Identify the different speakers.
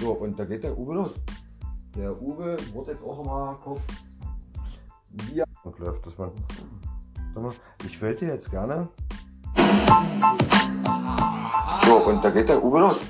Speaker 1: So, und da geht der Uwe los. Der Uwe wird jetzt auch mal kurz via. Und läuft das mal. Ich wollte jetzt gerne. So, und da geht der Uwe los.